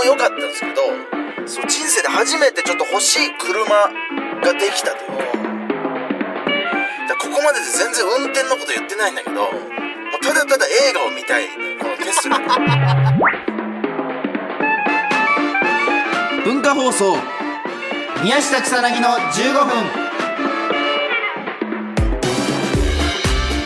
も良かったんですけど、そう人生で初めてちょっと欲しい車ができたという、だここまでで全然運転のこと言ってないんだけど、もうただただ映画を見たい、このテスラ。文化放送、宮下草薙の15分。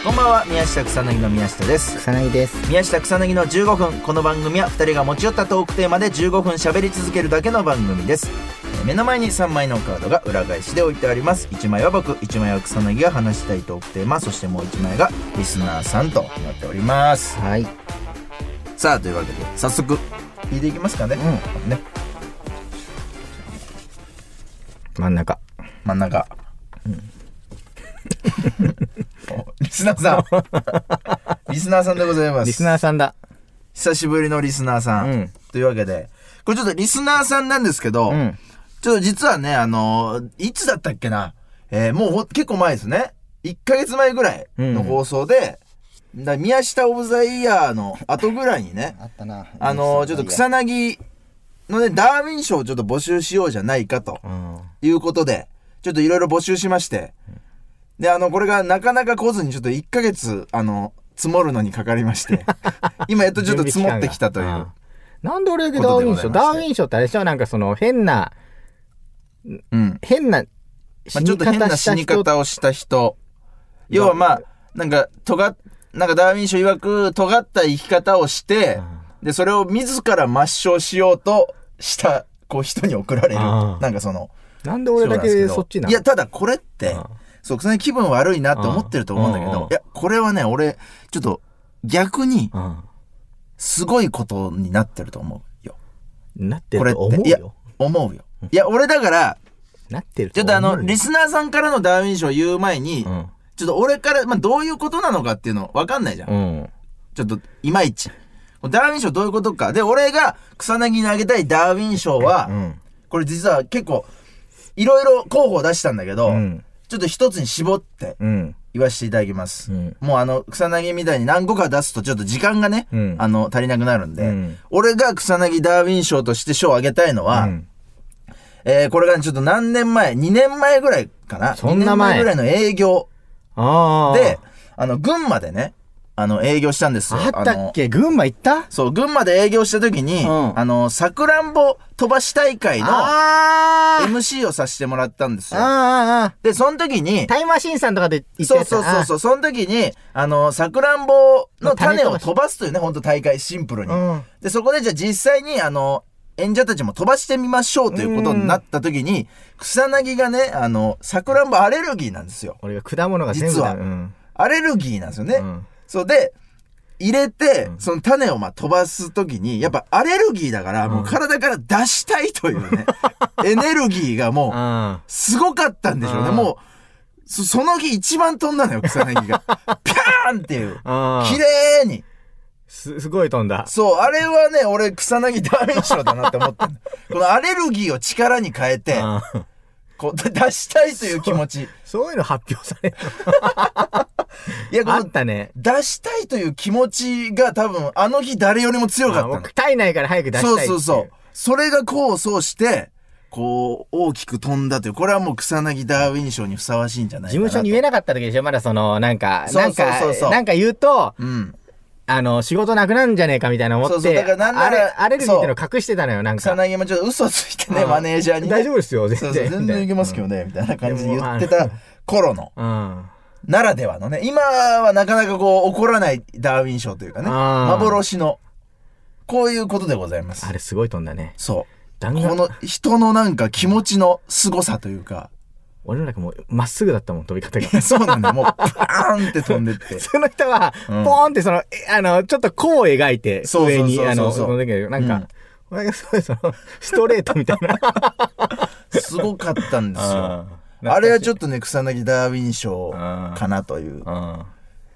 こんばんは、宮下草薙の宮下です。草薙です。宮下草薙の15分。この番組は2人が持ち寄ったトークテーマで15分喋り続けるだけの番組です。えー目の前に3枚のカードが裏返しで置いてあります。1枚は僕1枚は草薙が話したいトークテーマそしてもう1枚がリスナーさんとなっております。はい。さあというわけで早速聞いていきますかね,、ね。真ん中。真ん中、お リスナーさん リスナーさんでございますリスナーさんだ。久しぶりのリスナーさん、うんというわけでこれちょっとリスナーさんなんですけど、うん。ちょっと実はね、あのーいつだったっけな。えーもうほ結構前ですね。1ヶ月前ぐらいの放送で、だ宮下オブザイヤーの後ぐらいにね、あったな。あのーちょっと草薙のね、ダーウィン賞をちょっと募集しようじゃないかとうん。いうことで、ちょっといろいろ募集しまして、で、あの、これがなかなか来ずにちょっと1ヶ月、あの、積もるのにかかりまして、今やっとちょっと積もってきたという。なんで俺だけダーウィン賞ダーウィン賞ってあれでしょ？なんかその変な、うん。変なまあ、ちょっと変な死に方をした人。要はまあ、なんか、尖っ、なんかダーウィン賞曰く、尖った生き方をして、で、それを自ら抹消しようとした、こう人に送られる。なんかその、なんで俺だけそっちなの？いや、ただこれってそう、その気分悪いなって思ってると思うんだけど、いや、これはね、俺、ちょっと、逆に、うん。すごいことになってると思うよ。なってると思うよ。、思うよ。いや、俺だから、なってるちょっとあの、リススナーさんからのダーウィン賞を言う前に、うん。ちょっと俺から、まあ、どういうことなのかっていうのわかんないじゃん。うん。ちょっと、いまいち。ダーウィン賞どういうことか。で、俺が草薙にあげたいダーウィン賞は、うん。これ実は結構、いろいろ候補を出したんだけど、うん。ちょっと一つに絞ってうん。言わせていただきます。うんもうあの、草薙みたいに何個か出すとちょっと時間がね、うんあの、足りなくなるんで、うん俺が草薙ダーウィン賞として賞をあげたいのは、うんえー、これがねちょっと何年前 ?2 年前ぐらいかな？そんな前 ?2 年前ぐらいの営業。で、、あの、群馬でね、あの、営業したんですよ。あったっのけ群馬行った？そう、群馬で営業した時に、うん。あの、さくらんぼ飛ばし大会の MC をさせてもらったんですよ。で、その時にー、タイムマシーンさんとかで行ったそうやつそうそうそう、その時に、あの、さくらんぼの種を飛ばすというね、ほんと大会、シンプルに。うん。で、そこでじゃあ実際に、あの、演者たちも飛ばしてみましょうということになった時に、草薙がね、あの、さくらんぼアレルギーなんですよ。俺が果物が全部実は。だうん。アレルギーなんですよね。うんそうで、入れて、その種をまあ飛ばすときに、やっぱアレルギーだから、もう体から出したいというね、エネルギーがもう、あすごかったんでしょうね。うんもう、そその日一番飛んだのよ、草薙が。ピャーンっていう。あ綺麗に。すすごい飛んだそう、あれはね、俺草薙ダーウィン賞だなって思ってんだこのアレルギーを力に変えて、あこう、出したいという気持ち。そういうの発表される いや、こあのったね出したいという気持ちが多分、あの日誰よりも強かった。体内から早く出したいそうっていそうそう。それが功を奏して、こう、大きく飛んだという、これはもう草薙ダーウィン賞にふさわしいんじゃないかなと。事務所に言えなかった時でしょ？まだそのなんかそうなんかそうそうそうなんか言うとうん。あの仕事なくなんじゃねえかみたいな思ってそうそうだからなんあれアレルギーっての隠してたのよなんか。草薙もちょっと嘘ついてね、うん。マネージャーにね。大丈夫ですよそうそう、全然全然いけますけどね、みたいな感じで言ってた頃の、うん。ならではのね、今はなかなかこう、起こらないダーウィン賞というかね、あー幻の、こういうことでございます。あ。れすごい飛んだね。そう。弾丸この人のなんか気持ちの凄さというか、俺の中もうまっすぐだったもん飛び方が そうなんだよ、もう、パーンって飛んでって。その人は、ポうんーンってその、えあの、ちょっと弧を描いて、そうそうそうそう上に、あの、その時なんか、すごいその、ストレートみたいな。すごかったんですよ。ああれはちょっとね、草薙ダーウィン賞かなという。うん。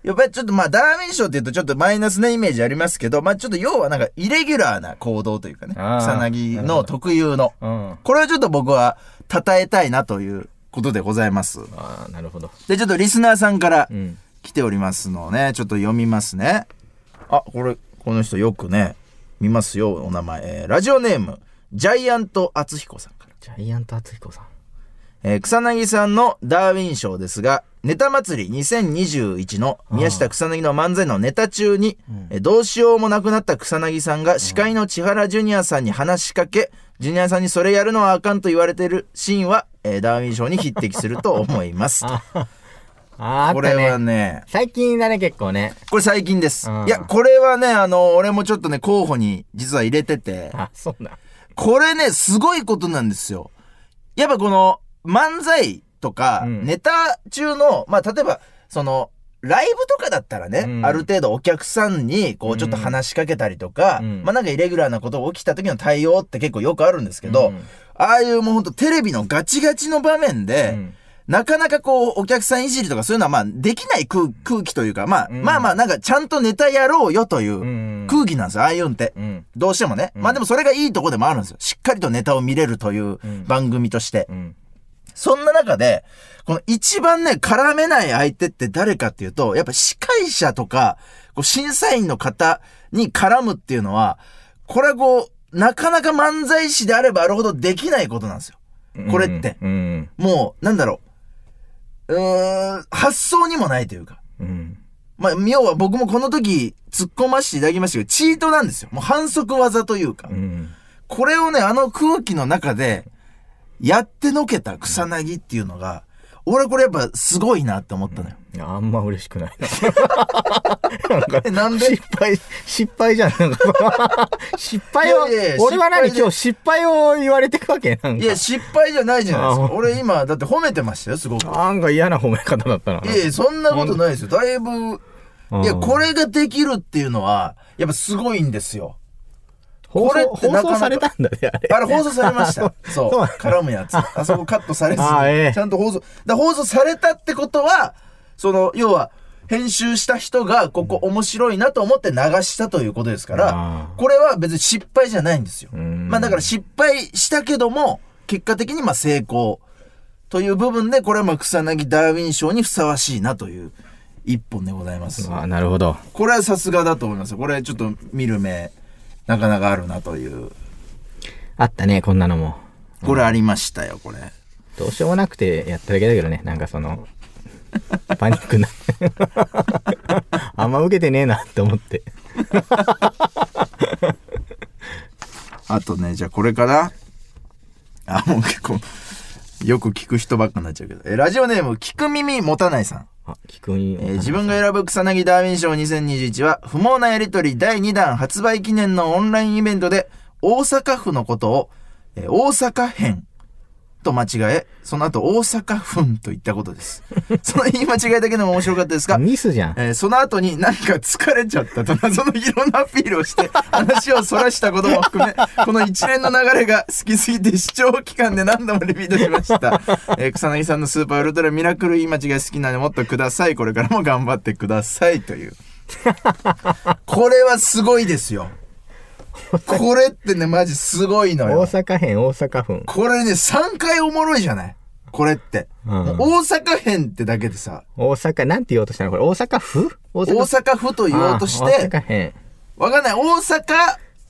やっぱりちょっとまあ、ダーウィン賞って言うとちょっとマイナスなイメージありますけど、まあちょっと要はなんかイレギュラーな行動というかね、草薙の特有の。うん。これをちょっと僕は称えたいなということでございます。ああ、なるほど。で、ちょっとリスナーさんからうん。来ておりますのをね、ちょっと読みますね。あ、これ、この人よくね、見ますよ、お名前。えーラジオネーム、ジャイアント厚彦さんから。ジャイアント厚彦さん。えー草薙さんのダーウィン賞ですが、ネタ祭り2021の宮下草薙の漫才のネタ中に、えーどうしようもなくなった草薙さんが司会の千原ジュニアさんに話しかけ、ジュニアさんにそれやるのはあかんと言われてるシーンは、えーダーウィン賞に匹敵すると思います。あー、あこれ。はね、最近だね、結構ね。これ最近です。うんいや、これはね、あの、俺もちょっとね、候補に実は入れてて、あ、そうだ。これね、すごいことなんですよ。やっぱこの、漫才とか、うんネタ中の、まあ、例えば、その、ライブとかだったらね、うんある程度お客さんに、こう、ちょっと話しかけたりとか、うんまあ、なんかイレギュラーなことが起きた時の対応って結構よくあるんですけど、うんああいうもうほんとテレビのガチガチの場面で、うんなかなかこう、お客さんいじりとかそういうのはまあ、できない空空気というか、まあ、うんまあまあ、なんかちゃんとネタやろうよといううん空気なんですよ、ああいうんって。うん。どうしてもね。まあでもそれがいいとこでもあるんですよ。しっかりとネタを見れるといううん番組として。うん。そんな中で、この一番ね、絡めない相手って誰かっていうと、やっぱ司会者とか、こう審査員の方に絡むっていうのは、これはこう、なかなか漫才師であればあるほどできないことなんですよ。これって。うん。もう、なんだろう。うーん、発想にもないというか。うん。まあ、要は僕もこの時突っ込ませていただきましたけど、チートなんですよ。もう反則技というか。うん。これをね、あの空気の中で、やってのけた草薙っていうのが、俺これやっぱすごいなって思ったのよ。いや、あんま嬉しくないな。なんかえ、なんで失敗、失敗じゃん。なんか失敗をいやいや俺は何今日失敗を言われてくわけ？なんか。いや、失敗じゃないじゃないですか。あ俺今、だって褒めてましたよ、すごく。いなんか嫌な褒め方だったな。やいや、そんなことないですよ。だいぶ、いや、これができるっていうのは、やっぱすごいんですよ。放これってなかなか送されたんだね、あれ。あれ放送されました。そう。絡むやつ。あそこカットされず ちゃんと放送。だ放送されたってことは、その、要は、編集した人が、ここ面白いなと思って流したということですからあ、これは別に失敗じゃないんですよ。んまあだから失敗したけども、結果的にまあ成功という部分で、これはまあ草薙ダーウィン賞にふさわしいなという一本でございます。あなるほど。これはさすがだと思いますよ。これちょっと見る目、なかなかあるなという。あったね、こんなのも。これありましたよ、これ。どうしようもなくてやっただけだけどね、なんかその、パニックな。あんま受けてねえなって思って。あとね、じゃあこれかな。あ、もう結構、よく聞く人ばっかになっちゃうけど。え、ラジオネーム、聞く耳持たないさん。あ、聞くんえー自分が選ぶ草薙ダーウィン賞2021は、不毛なやりとり第2弾発売記念のオンラインイベントで、大阪府のことを、えー大阪編と間違え、その後大阪府と言ったことです。その言い間違いだけでも面白かったですが、ミスじゃん。えーその後になんか疲れちゃったと謎の色のアピールをして話をそらしたことも含め、この一連の流れが好きすぎて視聴期間で何度もリピートしました。えー草薙さんのスーパーウルトラミラクル言い間違い好きなのでもっとください。これからも頑張ってくださいという。これはすごいですよ。これってね、マジすごいの大よ。阪編、大阪府。これね、3回おもろいじゃない？これって。うん大阪編ってだけでさ、大阪、なんて言おうとしたの？これ、大阪府？大大阪府と言おうとしあ大て、阪編。わかんない。大阪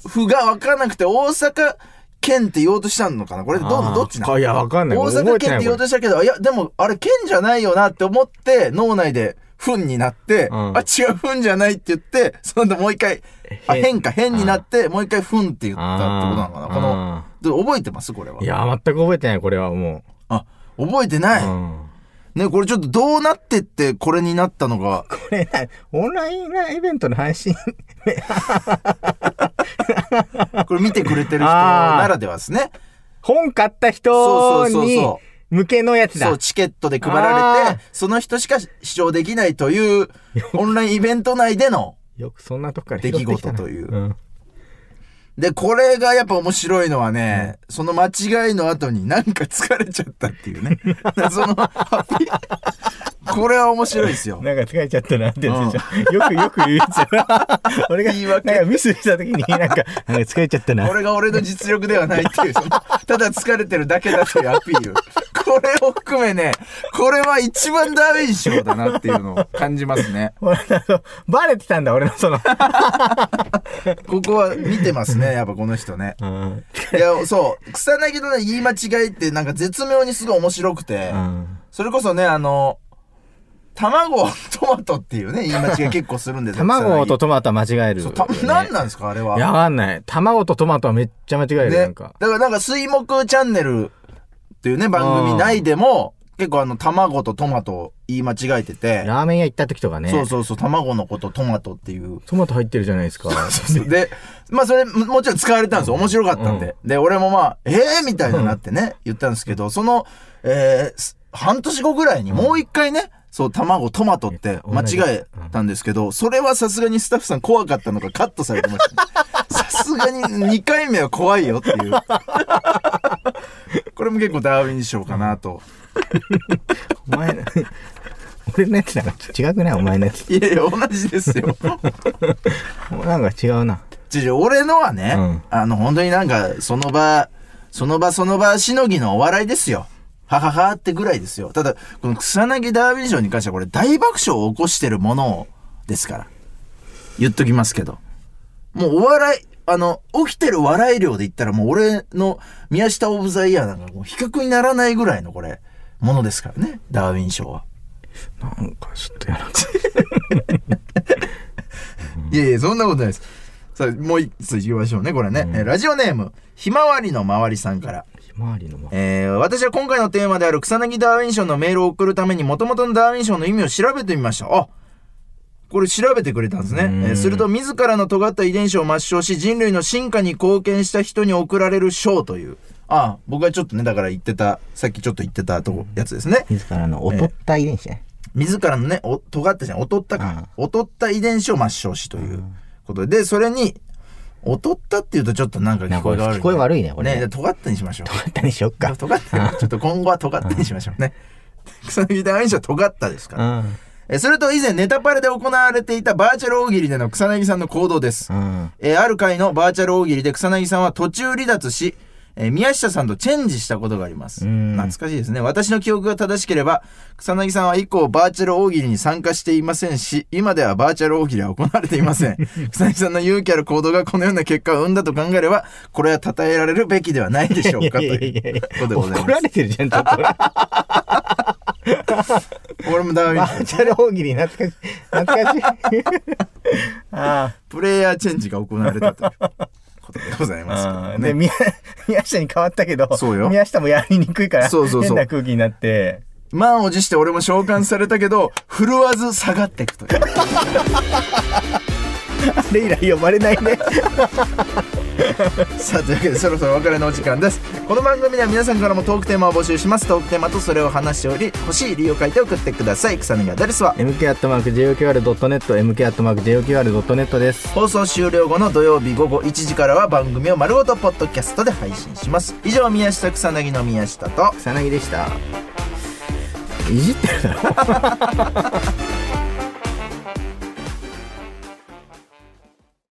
府がわかんなくて、大阪県って言おうとしたのかな？これど、どっちなの？いや、わかんない。大阪県って言おうとしたけど、いや、でも、あれ県じゃないよなって思って、脳内で、ふんになって、うんあ、違う、ふんじゃないって言って、その後もう一回、あ、変変か、変になって、もう一回、ふんって言ったってことなのかなこの、で覚えてます？これは。いや、全く覚えてない、これはもあ、覚えてない？う。うん。ね、これちょっとどうなってって、これになったのか。これな、オンラインイベントの配信。これ見てくれてる人ならではですね。本買った人そうそうそうにそ向けのやつだそう、。チケットで配られあて、その人しか視聴できないという、オンラインイベント内での、よくそんなとこから出来事といううん。で、これがやっぱ面白いのはね、その間違いの後になんか疲れちゃったっていうね。その、これは面白いですよ。なんか疲れちゃったなってやつでしょ。よくよく言うやつ 俺が、言い訳なんかミスした時に、なんか、なんか疲れちゃったな。これが俺の実力ではないっていう、そのただ疲れてるだけだというアピール。ここれを含めね、これは一番ダーウィン賞だなっていうのを感じますね。バレてたんだ、俺のその。ここは見てますね、やっぱこの人ね。うん。いや、そう、草薙のね、言い間違いってなんか絶妙にすごい面白くて、うんそれこそね、あの、卵、トマトっていうね、言い間違い結構するんですよ。卵と草トマトは間違える、薙そうた何なんですか、あれは。いや、わかんない。卵とトマトはめっちゃ間違える、なねんか。だからなんか水木チャンネルっていうね、番組内でも、結構あの、卵とトマトを言い間違えてて、ラーメン屋行った時とかね。そうそうそう、卵のことトマトっていう。トマト入ってるじゃないですか。で、まあそれももちろん使われたんですよ。面白かったんで。で、俺もまあ、ええー、みたいになってね、言ったんですけど、その、えーす半年後ぐらいにもう一回ね、そう、卵、トマトって間違えたんですけど、それはさすがにスタッフさん怖かったのかカットされてました、ね。さすがに2回目は怖いよっていう。これも結構ダーウィン賞かなと。お前の、俺のやつなんか違くない？お前のやつ。いやいや、同じですよ。なんか違うな。ちょ俺のはね、うんあの、本当になんか、その場、その場その場しのぎのお笑いですよ。はははってぐらいですよ。ただ、この草薙ダーウィン賞に関してはこれ大爆笑を起こしてるものですから。言っときますけど。もうお笑い、あの、起きてる笑い量で言ったらもう俺の宮下オブザイヤーなんかもう比較にならないぐらいのこれ、ものですからね。ダーウィン賞は。なんかちょっとやな。いやいや、そんなことないです。さあ、もう一つ行きましょうね、これね。えーラジオネーム、ひまわりのまわりさんから。ひまわりのま。えー私は今回のテーマである草薙ダーウィン賞のメールを送るために元々のダーウィン賞の意味を調べてみました。あこれ調べてくれたんですね。えーすると自らの尖った遺伝子を抹消し人類の進化に貢献した人に贈られる賞という。あ僕がちょっとね、だから言ってた、さっきちょっと言ってたとこやつですね。自らの劣った遺伝子ね。自らのね、お尖ったじゃん、劣ったか。劣った遺伝子を抹消しということで、で、それに、劣ったっていうとちょっとなんか聞こえが悪い、なんか聞こえ悪いねこれね尖ったにしましょう。尖ったにしよっか。尖ったちょっと今後は尖ったにしましょうね。草薙ダーウィン賞は尖ったですから。うん。えそれと以前ネタパレで行われていたバーチャル大喜利での草薙さんの行動です。うん。えーある回のバーチャル大喜利で草薙さんは途中離脱し、えー宮下さんとチェンジしたことがあります。ん懐かしいですね。私の記憶が正しければ、草薙さんは以降バーチャル大喜利に参加していませんし、今ではバーチャル大喜利は行われていません。草薙さんの勇気ある行動がこのような結果を生んだと考えれば、これは称えられるべきではないでしょうかということでございま怒られてるじゃん、ちょっと。す。俺もダーウィン賞バーチャル大喜利懐かしい。懐かしい。あプレイヤーチェンジが行われたということでございますけどもあ。ねで、宮、宮下に変わったけど、そうよ宮下もやりにくいから、そうそうそう変な空気になって、満を持して俺も召喚されたけど、振るわず下がっていくという。あれ以来呼ばれないね。さあ、というわけでそろそろお別れのお時間です。この番組では皆さんからもトークテーマを募集します。トークテーマとそれを話しており、欲しい理由を書いて送ってください。草薙アドレスは、mk.joqr.net、mk.joqr.net です。放送終了後の土曜日午後1時からは番組を丸ごとポッドキャストで配信します。以上、宮下草薙の宮下と、草薙でした。いじってるだろ。